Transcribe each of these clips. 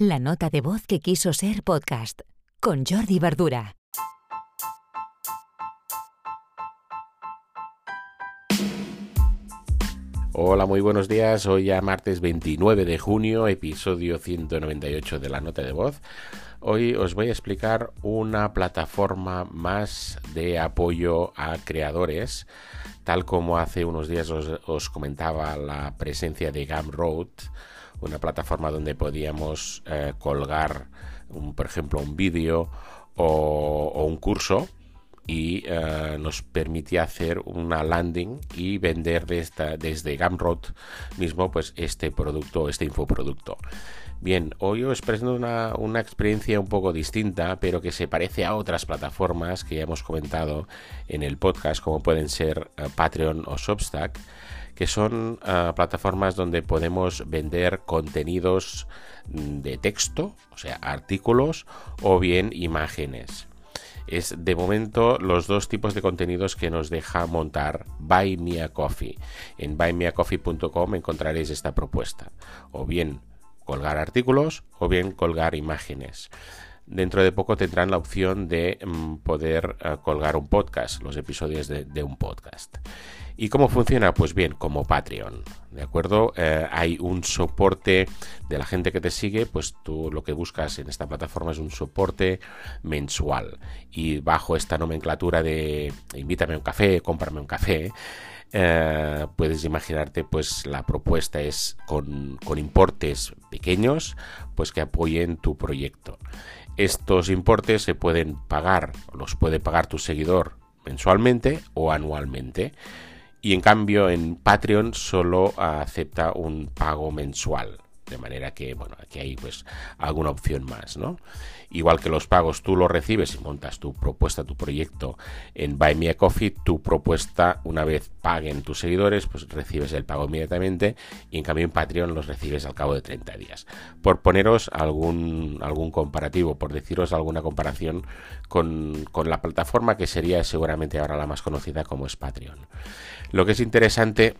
La nota de voz que quiso ser podcast con Jordi Verdura. Hola, muy buenos días. Hoy ya martes 29 de junio, episodio 198 de la nota de voz. Hoy os voy a explicar una plataforma más de apoyo a creadores, tal como hace unos días os, comentaba la presencia de Gumroad, una plataforma donde podíamos eh, colgar, por ejemplo, un vídeo o un curso y eh, nos permitía hacer una landing y vender desde, Gumroad mismo pues este producto, este infoproducto. Bien, hoy os presento una, una, experiencia un poco distinta, pero que se parece a otras plataformas que ya hemos comentado en el podcast, como pueden ser eh, Patreon o Substack, que son eh, plataformas donde podemos vender contenidos mm, de texto, o sea, artículos o bien imágenes es de momento los dos tipos de contenidos que nos deja montar Buy Me a Coffee. En buymeacoffee.com encontraréis esta propuesta. O bien colgar artículos o bien colgar imágenes. Dentro de poco tendrán la opción de mm, poder eh, colgar un podcast, los episodios de un podcast. ¿Y cómo funciona? Pues bien, como Patreon, ¿de acuerdo? Eh, hay un soporte de la gente que te sigue, pues tú lo que buscas en esta plataforma es un soporte mensual. Y bajo esta nomenclatura de invítame un café, cómprame un café, eh, puedes imaginarte pues la propuesta es con, con importes pequeños pues que apoyen tu proyecto. Estos importes se pueden pagar, los puede pagar tu seguidor mensualmente o anualmente y en cambio en Patreon solo acepta un pago mensual. De manera que, bueno, aquí hay pues alguna opción más, ¿no? Igual que los pagos tú los recibes y montas tu propuesta, tu proyecto en Buy Me a Coffee, tu propuesta, una vez paguen tus seguidores, pues recibes el pago inmediatamente y en cambio en Patreon los recibes al cabo de 30 días. Por poneros algún, algún comparativo, por deciros alguna comparación con, con la plataforma que sería seguramente ahora la más conocida como es Patreon. Lo que es interesante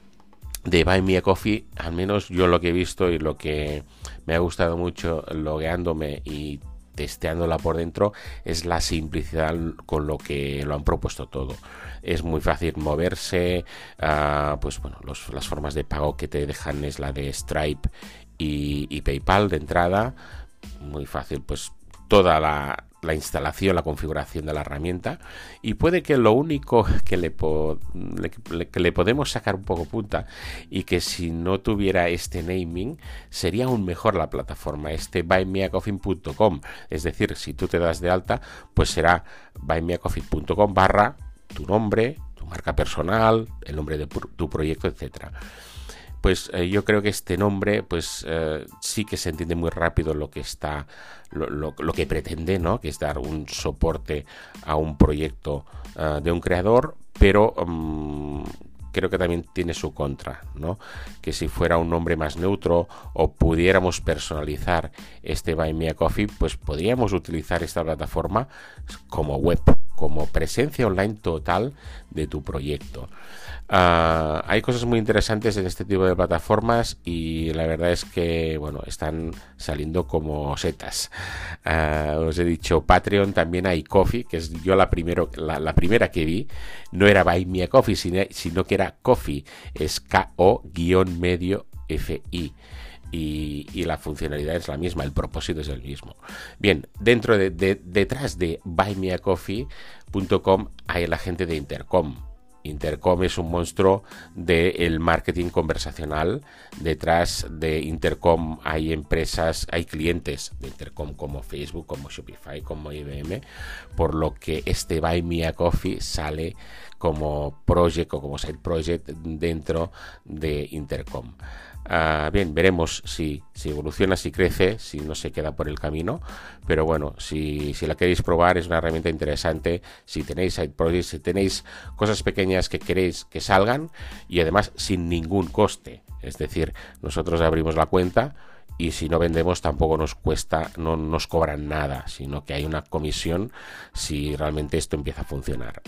de Buy Me a Coffee, al menos yo lo que he visto y lo que me ha gustado mucho logueándome y testeándola por dentro es la simplicidad con lo que lo han propuesto todo. Es muy fácil moverse, uh, pues bueno, las formas de pago que te dejan es la de Stripe y PayPal de entrada. Muy fácil, pues toda la, la instalación, la configuración de la herramienta y puede que lo único que le, que le podemos sacar un poco punta y que si no tuviera este naming sería aún mejor la plataforma, este buymeacoffee.com, es decir, si tú te das de alta, pues será buymeacoffee.com barra tu nombre, tu marca personal, el nombre de tu proyecto, etcétera pues eh, yo creo que este nombre pues eh, sí que se entiende muy rápido lo que está lo, que pretende no que es dar un soporte a un proyecto eh, de un creador pero mm, creo que también tiene su contra, ¿no? Que si fuera un nombre más neutro o pudiéramos personalizar este Buy Me a Coffee, pues podríamos utilizar esta plataforma como web, como presencia online total de tu proyecto. Ah, hay cosas muy interesantes en este tipo de plataformas y la verdad es que bueno están saliendo como setas. Ah, os he dicho Patreon, también hay Coffee, que es yo la, primero, la, primera que vi. No era Buy Me a Coffee, sino, que era Coffee, es K-O-medio F-I. Y, la funcionalidad es la misma, el propósito es el mismo. Bien, dentro de, detrás de buymeacoffee.com hay la gente de Intercom Intercom es un monstruo del marketing conversacional. Detrás de Intercom hay empresas, hay clientes de Intercom como Facebook, como Shopify, como IBM, por lo que este Buy sale como project o como side project dentro de Intercom. Ah, bien, veremos si, si, evoluciona, si crece, si no se queda por el camino. Pero bueno, si, si la queréis probar, es una herramienta interesante. Si tenéis side projects, si tenéis cosas pequeñas que queréis que salgan y además sin ningún coste. Es decir, nosotros abrimos la cuenta y si no vendemos tampoco nos cuesta, no nos cobran nada, sino que hay una comisión si realmente esto empieza a funcionar.